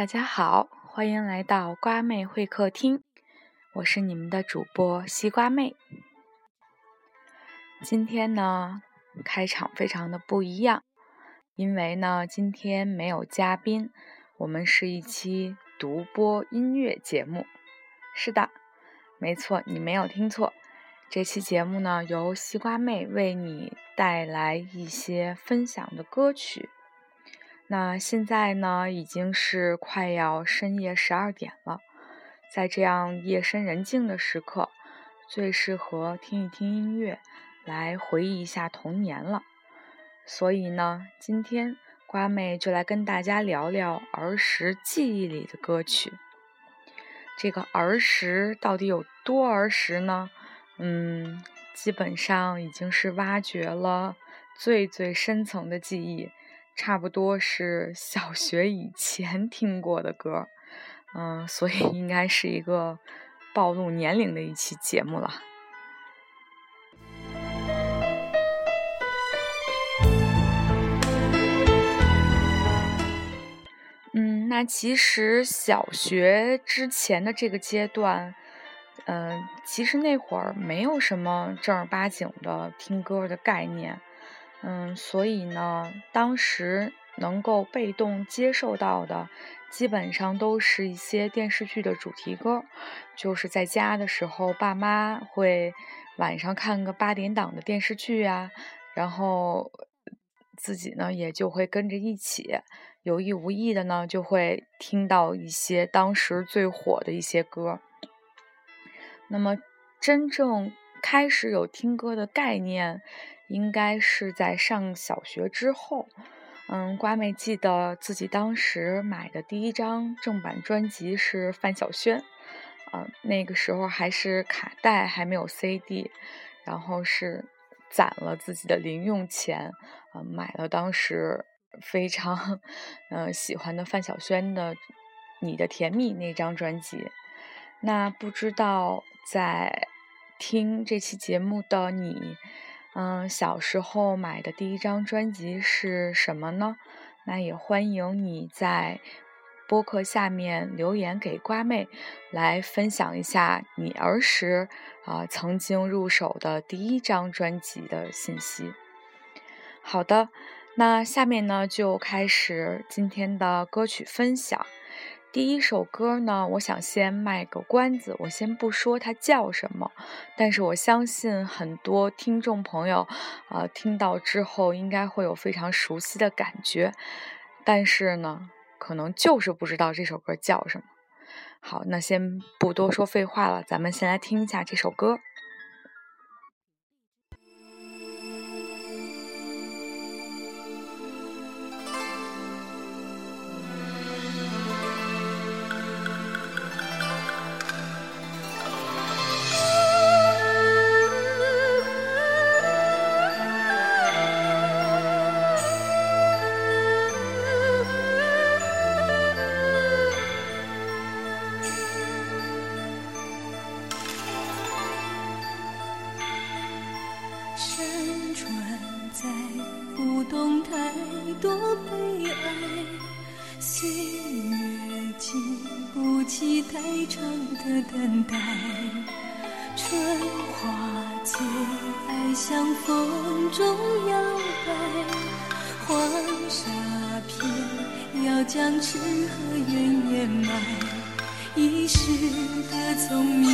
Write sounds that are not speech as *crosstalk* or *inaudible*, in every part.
大家好，欢迎来到瓜妹会客厅，我是你们的主播西瓜妹。今天呢，开场非常的不一样，因为呢，今天没有嘉宾，我们是一期独播音乐节目。是的，没错，你没有听错，这期节目呢，由西瓜妹为你带来一些分享的歌曲。那现在呢，已经是快要深夜十二点了，在这样夜深人静的时刻，最适合听一听音乐，来回忆一下童年了。所以呢，今天瓜妹就来跟大家聊聊儿时记忆里的歌曲。这个儿时到底有多儿时呢？嗯，基本上已经是挖掘了最最深层的记忆。差不多是小学以前听过的歌，嗯，所以应该是一个暴露年龄的一期节目了。嗯，那其实小学之前的这个阶段，嗯，其实那会儿没有什么正儿八经的听歌的概念。嗯，所以呢，当时能够被动接受到的，基本上都是一些电视剧的主题歌。就是在家的时候，爸妈会晚上看个八点档的电视剧啊，然后自己呢也就会跟着一起，有意无意的呢就会听到一些当时最火的一些歌。那么，真正开始有听歌的概念。应该是在上小学之后，嗯，瓜妹记得自己当时买的第一张正版专辑是范晓萱，嗯，那个时候还是卡带，还没有 CD，然后是攒了自己的零用钱，嗯，买了当时非常嗯喜欢的范晓萱的《你的甜蜜》那张专辑。那不知道在听这期节目的你。嗯，小时候买的第一张专辑是什么呢？那也欢迎你在播客下面留言给瓜妹，来分享一下你儿时啊曾经入手的第一张专辑的信息。好的，那下面呢就开始今天的歌曲分享。第一首歌呢，我想先卖个关子，我先不说它叫什么，但是我相信很多听众朋友，啊，听到之后应该会有非常熟悉的感觉，但是呢，可能就是不知道这首歌叫什么。好，那先不多说废话了，咱们先来听一下这首歌。期待长的等待，春花结，爱像风中摇摆，黄沙片要将痴和怨掩埋，一世的聪明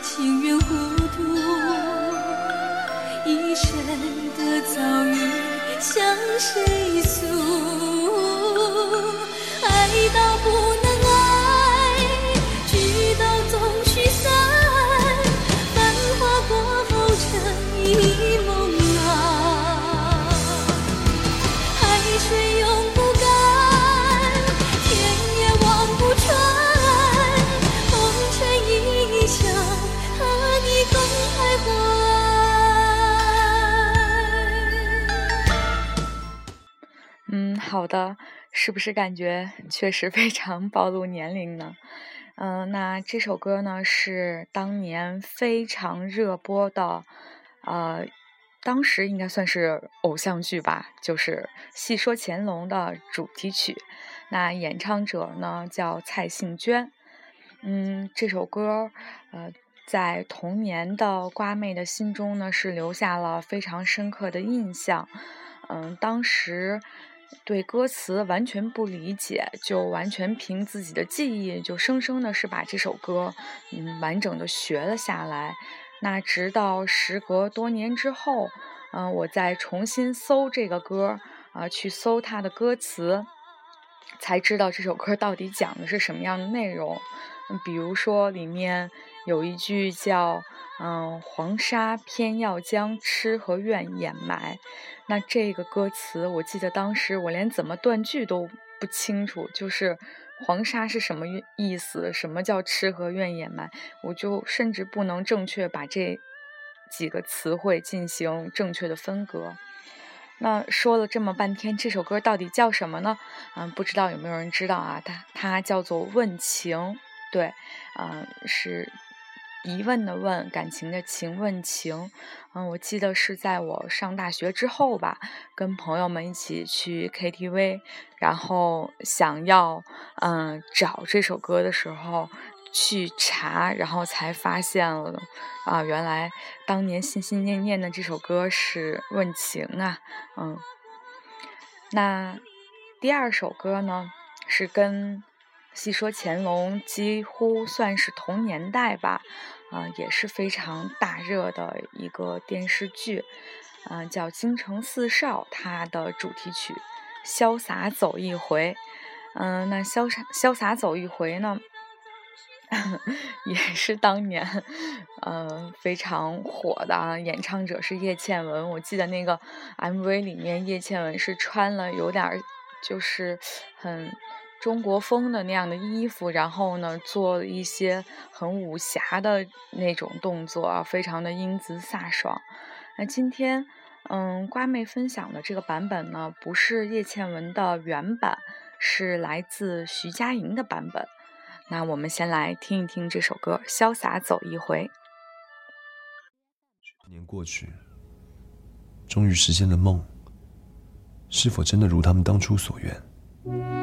情愿糊涂，一生的遭遇向谁诉？爱到不好的，是不是感觉确实非常暴露年龄呢？嗯，那这首歌呢是当年非常热播的，呃，当时应该算是偶像剧吧，就是《戏说乾隆》的主题曲。那演唱者呢叫蔡幸娟。嗯，这首歌，呃，在童年的瓜妹的心中呢，是留下了非常深刻的印象。嗯，当时对歌词完全不理解，就完全凭自己的记忆，就生生的是把这首歌，嗯，完整的学了下来。那直到时隔多年之后，嗯，我再重新搜这个歌，啊，去搜它的歌词，才知道这首歌到底讲的是什么样的内容。嗯，比如说里面有一句叫“嗯，黄沙偏要将痴和怨掩埋”，那这个歌词，我记得当时我连怎么断句都不清楚，就是。黄沙是什么意思？什么叫痴和怨掩埋？我就甚至不能正确把这几个词汇进行正确的分隔。那说了这么半天，这首歌到底叫什么呢？嗯，不知道有没有人知道啊？它它叫做《问情》，对，嗯，是。疑问的问，感情的情，问情。嗯，我记得是在我上大学之后吧，跟朋友们一起去 KTV，然后想要嗯找这首歌的时候去查，然后才发现了啊，原来当年心心念念的这首歌是问情啊。嗯，那第二首歌呢，是跟。细说乾隆几乎算是同年代吧，啊，也是非常大热的一个电视剧，啊，叫《京城四少》，它的主题曲《潇洒走一回》，嗯，那《潇洒潇洒走一回》呢，*laughs* 也是当年，嗯，非常火的啊，演唱者是叶倩文，我记得那个 MV 里面叶倩文是穿了有点就是很。中国风的那样的衣服，然后呢，做一些很武侠的那种动作啊，非常的英姿飒爽。那今天，嗯，瓜妹分享的这个版本呢，不是叶倩文的原版，是来自徐佳莹的版本。那我们先来听一听这首歌《潇洒走一回》。多年过去，终于实现了梦，是否真的如他们当初所愿？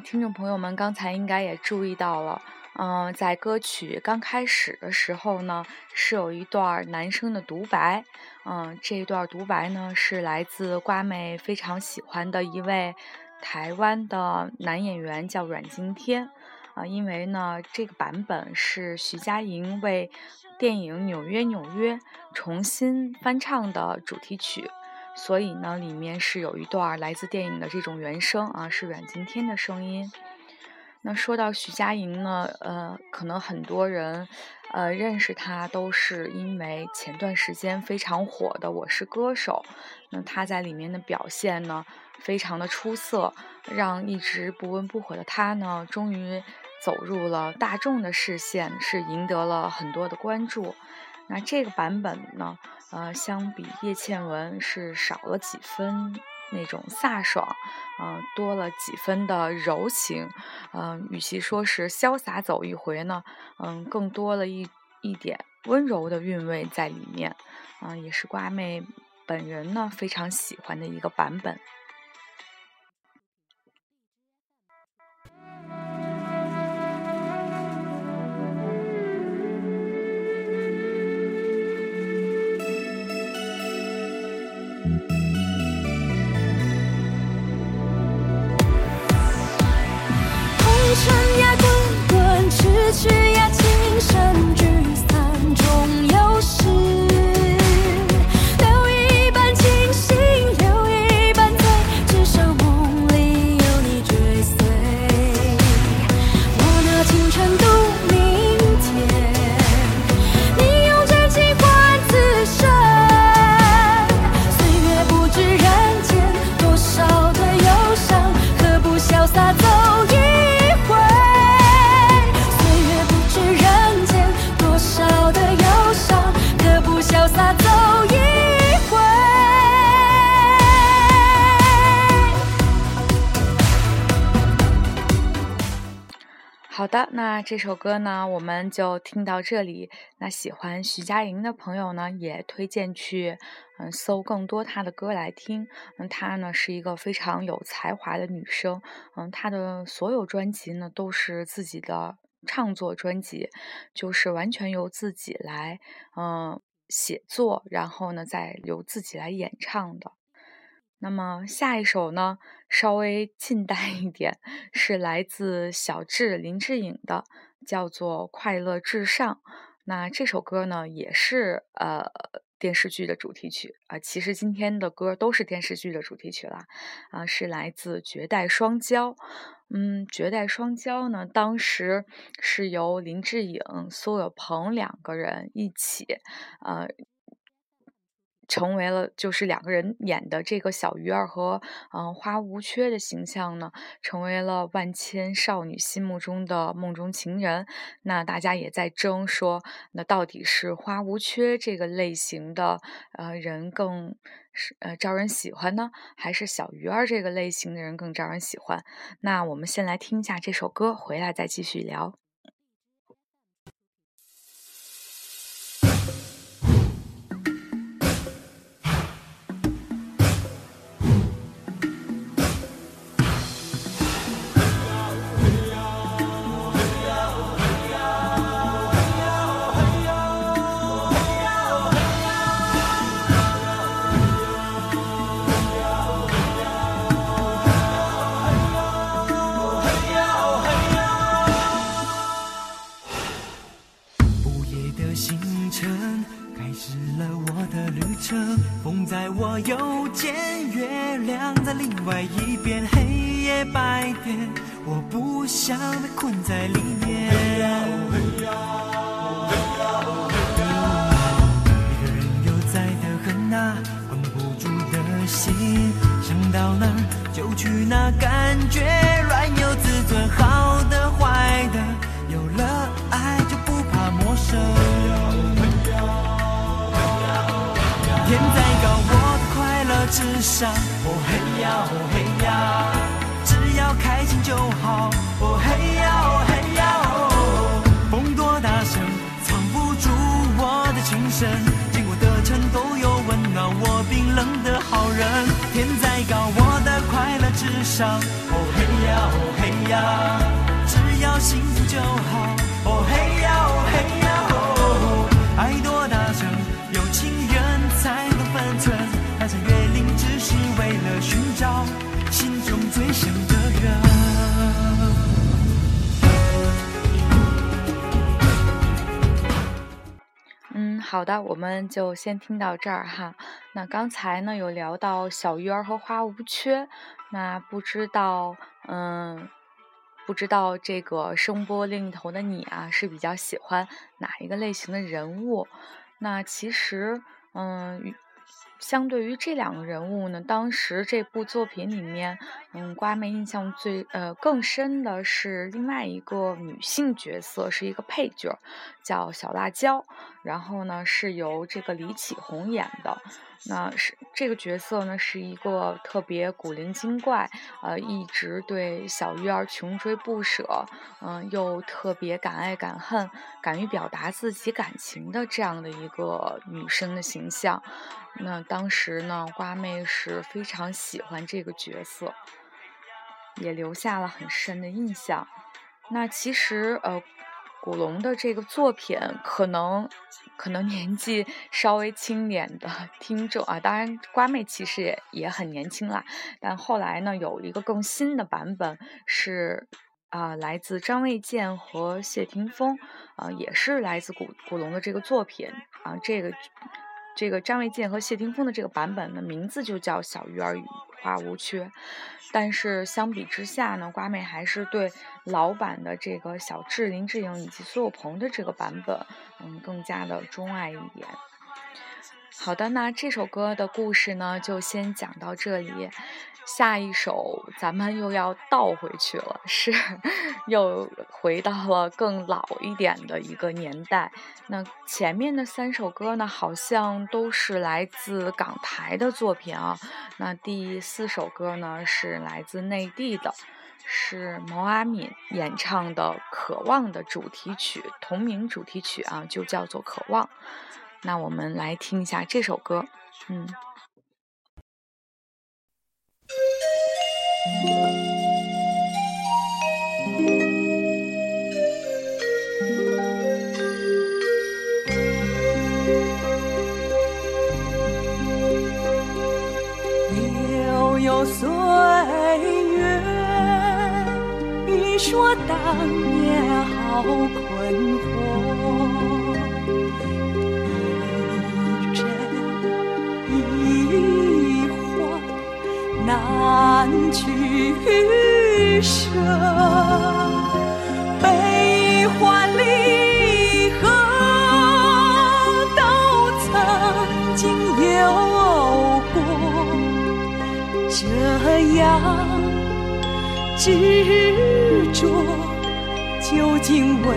听众朋友们刚才应该也注意到了，嗯，在歌曲刚开始的时候呢，是有一段男生的独白，嗯，这一段独白呢是来自瓜妹非常喜欢的一位台湾的男演员，叫阮经天，啊，因为呢这个版本是徐佳莹为电影《纽约纽约》重新翻唱的主题曲。所以呢，里面是有一段来自电影的这种原声啊，是阮经天的声音。那说到徐佳莹呢，呃，可能很多人，呃，认识她都是因为前段时间非常火的《我是歌手》，那她在里面的表现呢，非常的出色，让一直不温不火的她呢，终于走入了大众的视线，是赢得了很多的关注。那这个版本呢，呃，相比叶倩文是少了几分那种飒爽，嗯，多了几分的柔情，嗯，与其说是潇洒走一回呢，嗯，更多了一一点温柔的韵味在里面，嗯，也是瓜妹本人呢非常喜欢的一个版本。的，那这首歌呢，我们就听到这里。那喜欢徐佳莹的朋友呢，也推荐去嗯搜更多她的歌来听。嗯，她呢是一个非常有才华的女生。嗯，她的所有专辑呢都是自己的创作专辑，就是完全由自己来嗯写作，然后呢再由自己来演唱的。那么下一首呢，稍微近代一点，是来自小智林志颖的，叫做《快乐至上》。那这首歌呢，也是呃电视剧的主题曲啊。其实今天的歌都是电视剧的主题曲啦，啊，是来自《绝代双骄》。嗯，《绝代双骄》呢，当时是由林志颖、苏有朋两个人一起，呃。成为了就是两个人演的这个小鱼儿和嗯花无缺的形象呢，成为了万千少女心目中的梦中情人。那大家也在争说，那到底是花无缺这个类型的呃人更是呃招人喜欢呢，还是小鱼儿这个类型的人更招人喜欢？那我们先来听一下这首歌，回来再继续聊。旅程风在我右肩月亮在另外一边黑夜白天我不想被困在里面。上，哦嘿呀哦嘿呀，只要开心就好，哦嘿呀哦嘿呀哦，风多大声藏不住我的情深，经过的城都有温暖我冰冷的好人。天再高，我的快乐至上，哦嘿呀哦嘿呀，只要幸福就好，哦嘿呀哦好的，我们就先听到这儿哈。那刚才呢有聊到小鱼儿和花无缺，那不知道，嗯，不知道这个声波另一头的你啊，是比较喜欢哪一个类型的人物？那其实，嗯。相对于这两个人物呢，当时这部作品里面，嗯，瓜妹印象最呃更深的是另外一个女性角色，是一个配角，叫小辣椒。然后呢，是由这个李启红演的。那是这个角色呢，是一个特别古灵精怪，呃，一直对小鱼儿穷追不舍，嗯，又特别敢爱敢恨，敢于表达自己感情的这样的一个女生的形象。那当时呢，瓜妹是非常喜欢这个角色，也留下了很深的印象。那其实，呃。古龙的这个作品，可能可能年纪稍微轻点的听众啊，当然瓜妹其实也也很年轻啦。但后来呢，有一个更新的版本是啊，来自张卫健和谢霆锋啊，也是来自古古龙的这个作品啊。这个这个张卫健和谢霆锋的这个版本的名字就叫《小鱼儿与花无缺》。但是相比之下呢，瓜妹还是对老版的这个小智、林志颖以及苏有朋的这个版本，嗯，更加的钟爱一点。好的，那这首歌的故事呢，就先讲到这里。下一首咱们又要倒回去了，是 *laughs* 又回到了更老一点的一个年代。那前面的三首歌呢，好像都是来自港台的作品啊。那第四首歌呢，是来自内地的，是毛阿敏演唱的《渴望》的主题曲，同名主题曲啊，就叫做《渴望》。那我们来听一下这首歌，嗯。悠悠岁月，你说当年好悲欢离合都曾经有过。这样执着，究竟为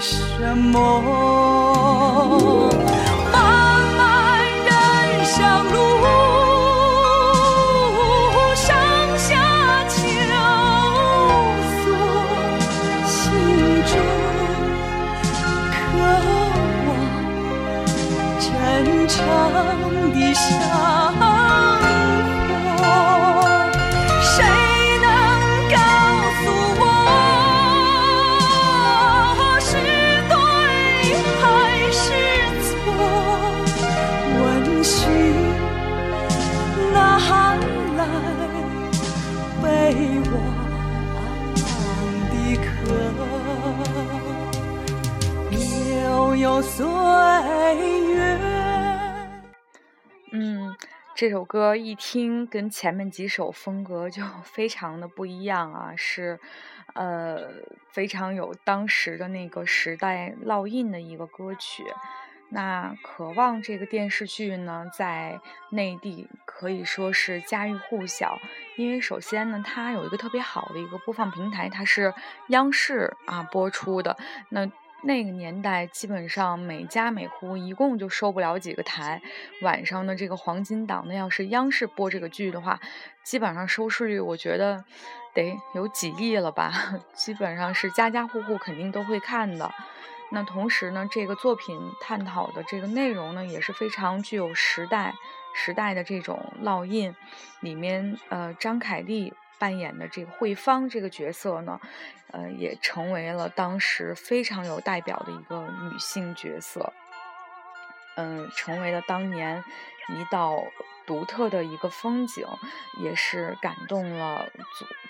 什么？岁月。嗯，这首歌一听跟前面几首风格就 *laughs* 非常的不一样啊，是呃非常有当时的那个时代烙印的一个歌曲。那《渴望》这个电视剧呢，在内地可以说是家喻户晓，因为首先呢，它有一个特别好的一个播放平台，它是央视啊播出的。那那个年代，基本上每家每户一共就收不了几个台。晚上的这个黄金档，那要是央视播这个剧的话，基本上收视率我觉得得有几亿了吧。基本上是家家户户肯定都会看的。那同时呢，这个作品探讨的这个内容呢，也是非常具有时代时代的这种烙印。里面呃，张凯丽。扮演的这个慧芳这个角色呢，呃，也成为了当时非常有代表的一个女性角色，嗯，成为了当年一道独特的一个风景，也是感动了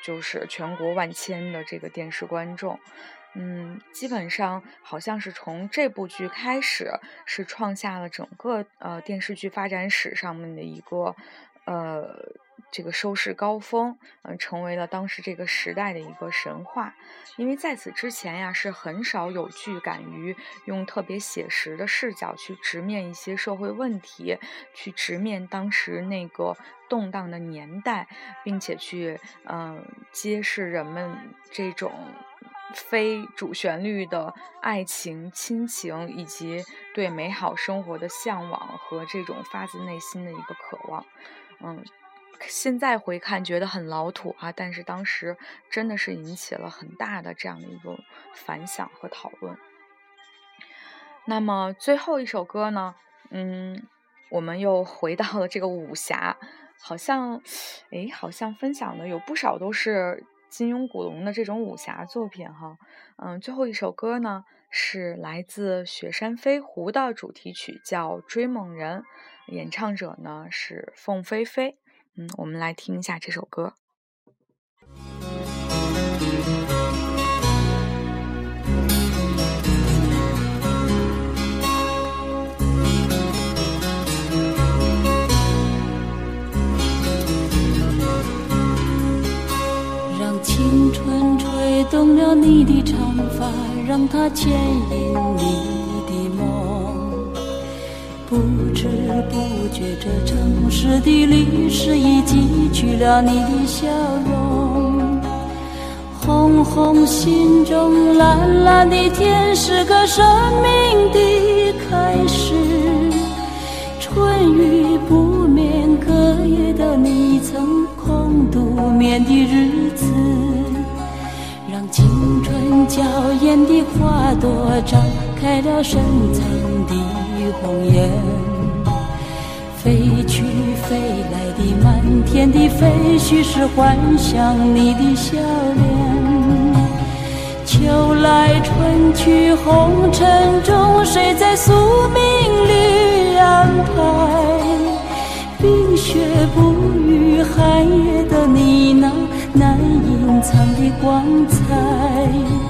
就是全国万千的这个电视观众，嗯，基本上好像是从这部剧开始，是创下了整个呃电视剧发展史上面的一个。呃。这个收视高峰，嗯，成为了当时这个时代的一个神话。因为在此之前呀，是很少有剧敢于用特别写实的视角去直面一些社会问题，去直面当时那个动荡的年代，并且去嗯揭示人们这种非主旋律的爱情、亲情，以及对美好生活的向往和这种发自内心的一个渴望，嗯。现在回看觉得很老土啊，但是当时真的是引起了很大的这样的一个反响和讨论。那么最后一首歌呢，嗯，我们又回到了这个武侠，好像，哎，好像分享的有不少都是金庸、古龙的这种武侠作品哈。嗯，最后一首歌呢是来自《雪山飞狐》的主题曲，叫《追梦人》，演唱者呢是凤飞飞。嗯，我们来听一下这首歌。让青春吹动了你的长发，让它牵引你的梦。不知不觉，这城市的历史已记取了你的笑容。红红心中，蓝蓝的天是个生命的开始。春雨不眠，隔夜的你曾空独眠的日子，娇艳的花朵绽开了深藏的。红颜，飞去飞来的满天的飞絮是幻想你的笑脸。秋来春去红尘中，谁在宿命里安排？冰雪不语，寒夜的你那难隐藏的光彩。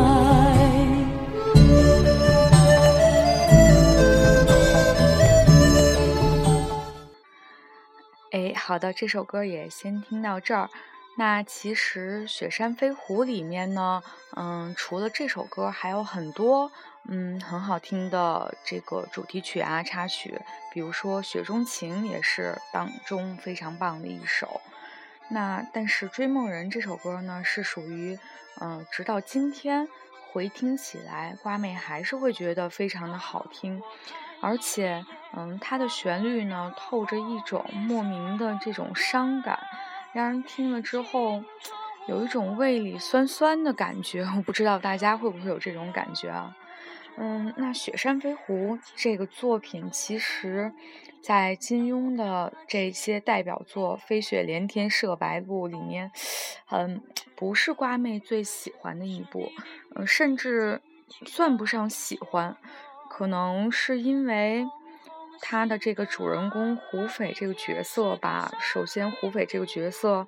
好的，这首歌也先听到这儿。那其实《雪山飞狐》里面呢，嗯，除了这首歌，还有很多嗯很好听的这个主题曲啊、插曲，比如说《雪中情》也是当中非常棒的一首。那但是《追梦人》这首歌呢，是属于嗯，直到今天回听起来，瓜妹还是会觉得非常的好听，而且嗯，它的旋律呢，透着一种莫名的这种伤感。让人听了之后，有一种胃里酸酸的感觉。我不知道大家会不会有这种感觉啊？嗯，那《雪山飞狐》这个作品，其实，在金庸的这些代表作《飞雪连天射白鹿》里面，嗯，不是瓜妹最喜欢的一部，嗯，甚至算不上喜欢，可能是因为。他的这个主人公胡斐这个角色吧，首先胡斐这个角色，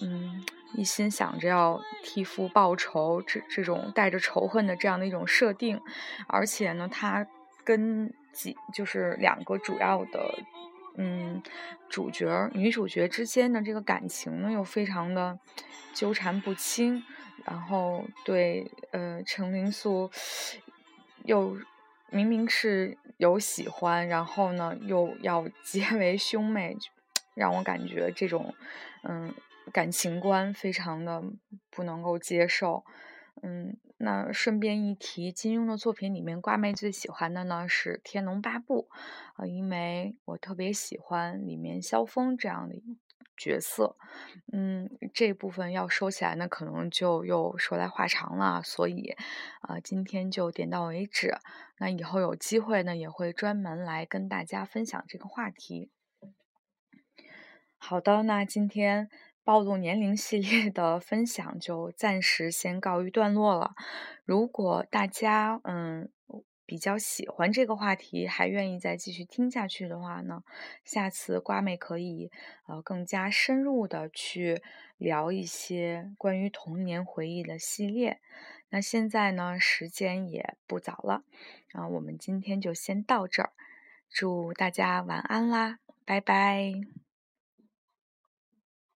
嗯，一心想着要替父报仇，这这种带着仇恨的这样的一种设定，而且呢，他跟几就是两个主要的，嗯，主角女主角之间的这个感情呢，又非常的纠缠不清，然后对呃程灵素又。明明是有喜欢，然后呢又要 *laughs* 结为兄妹，*tsk* 让我感觉这种嗯感情观非常的不能够接受。嗯，那顺便一提，金庸的作品里面，瓜妹最喜欢的呢是《天龙八部》，啊，因为我特别喜欢里面萧峰这样的角色。嗯，这部分要收起来呢，可能就又说来话长了，所以，啊，今天就点到为止。那以后有机会呢，也会专门来跟大家分享这个话题。好的，那今天。暴露年龄系列的分享就暂时先告一段落了。如果大家嗯比较喜欢这个话题，还愿意再继续听下去的话呢，下次瓜妹可以呃更加深入的去聊一些关于童年回忆的系列。那现在呢时间也不早了啊，我们今天就先到这儿。祝大家晚安啦，拜拜。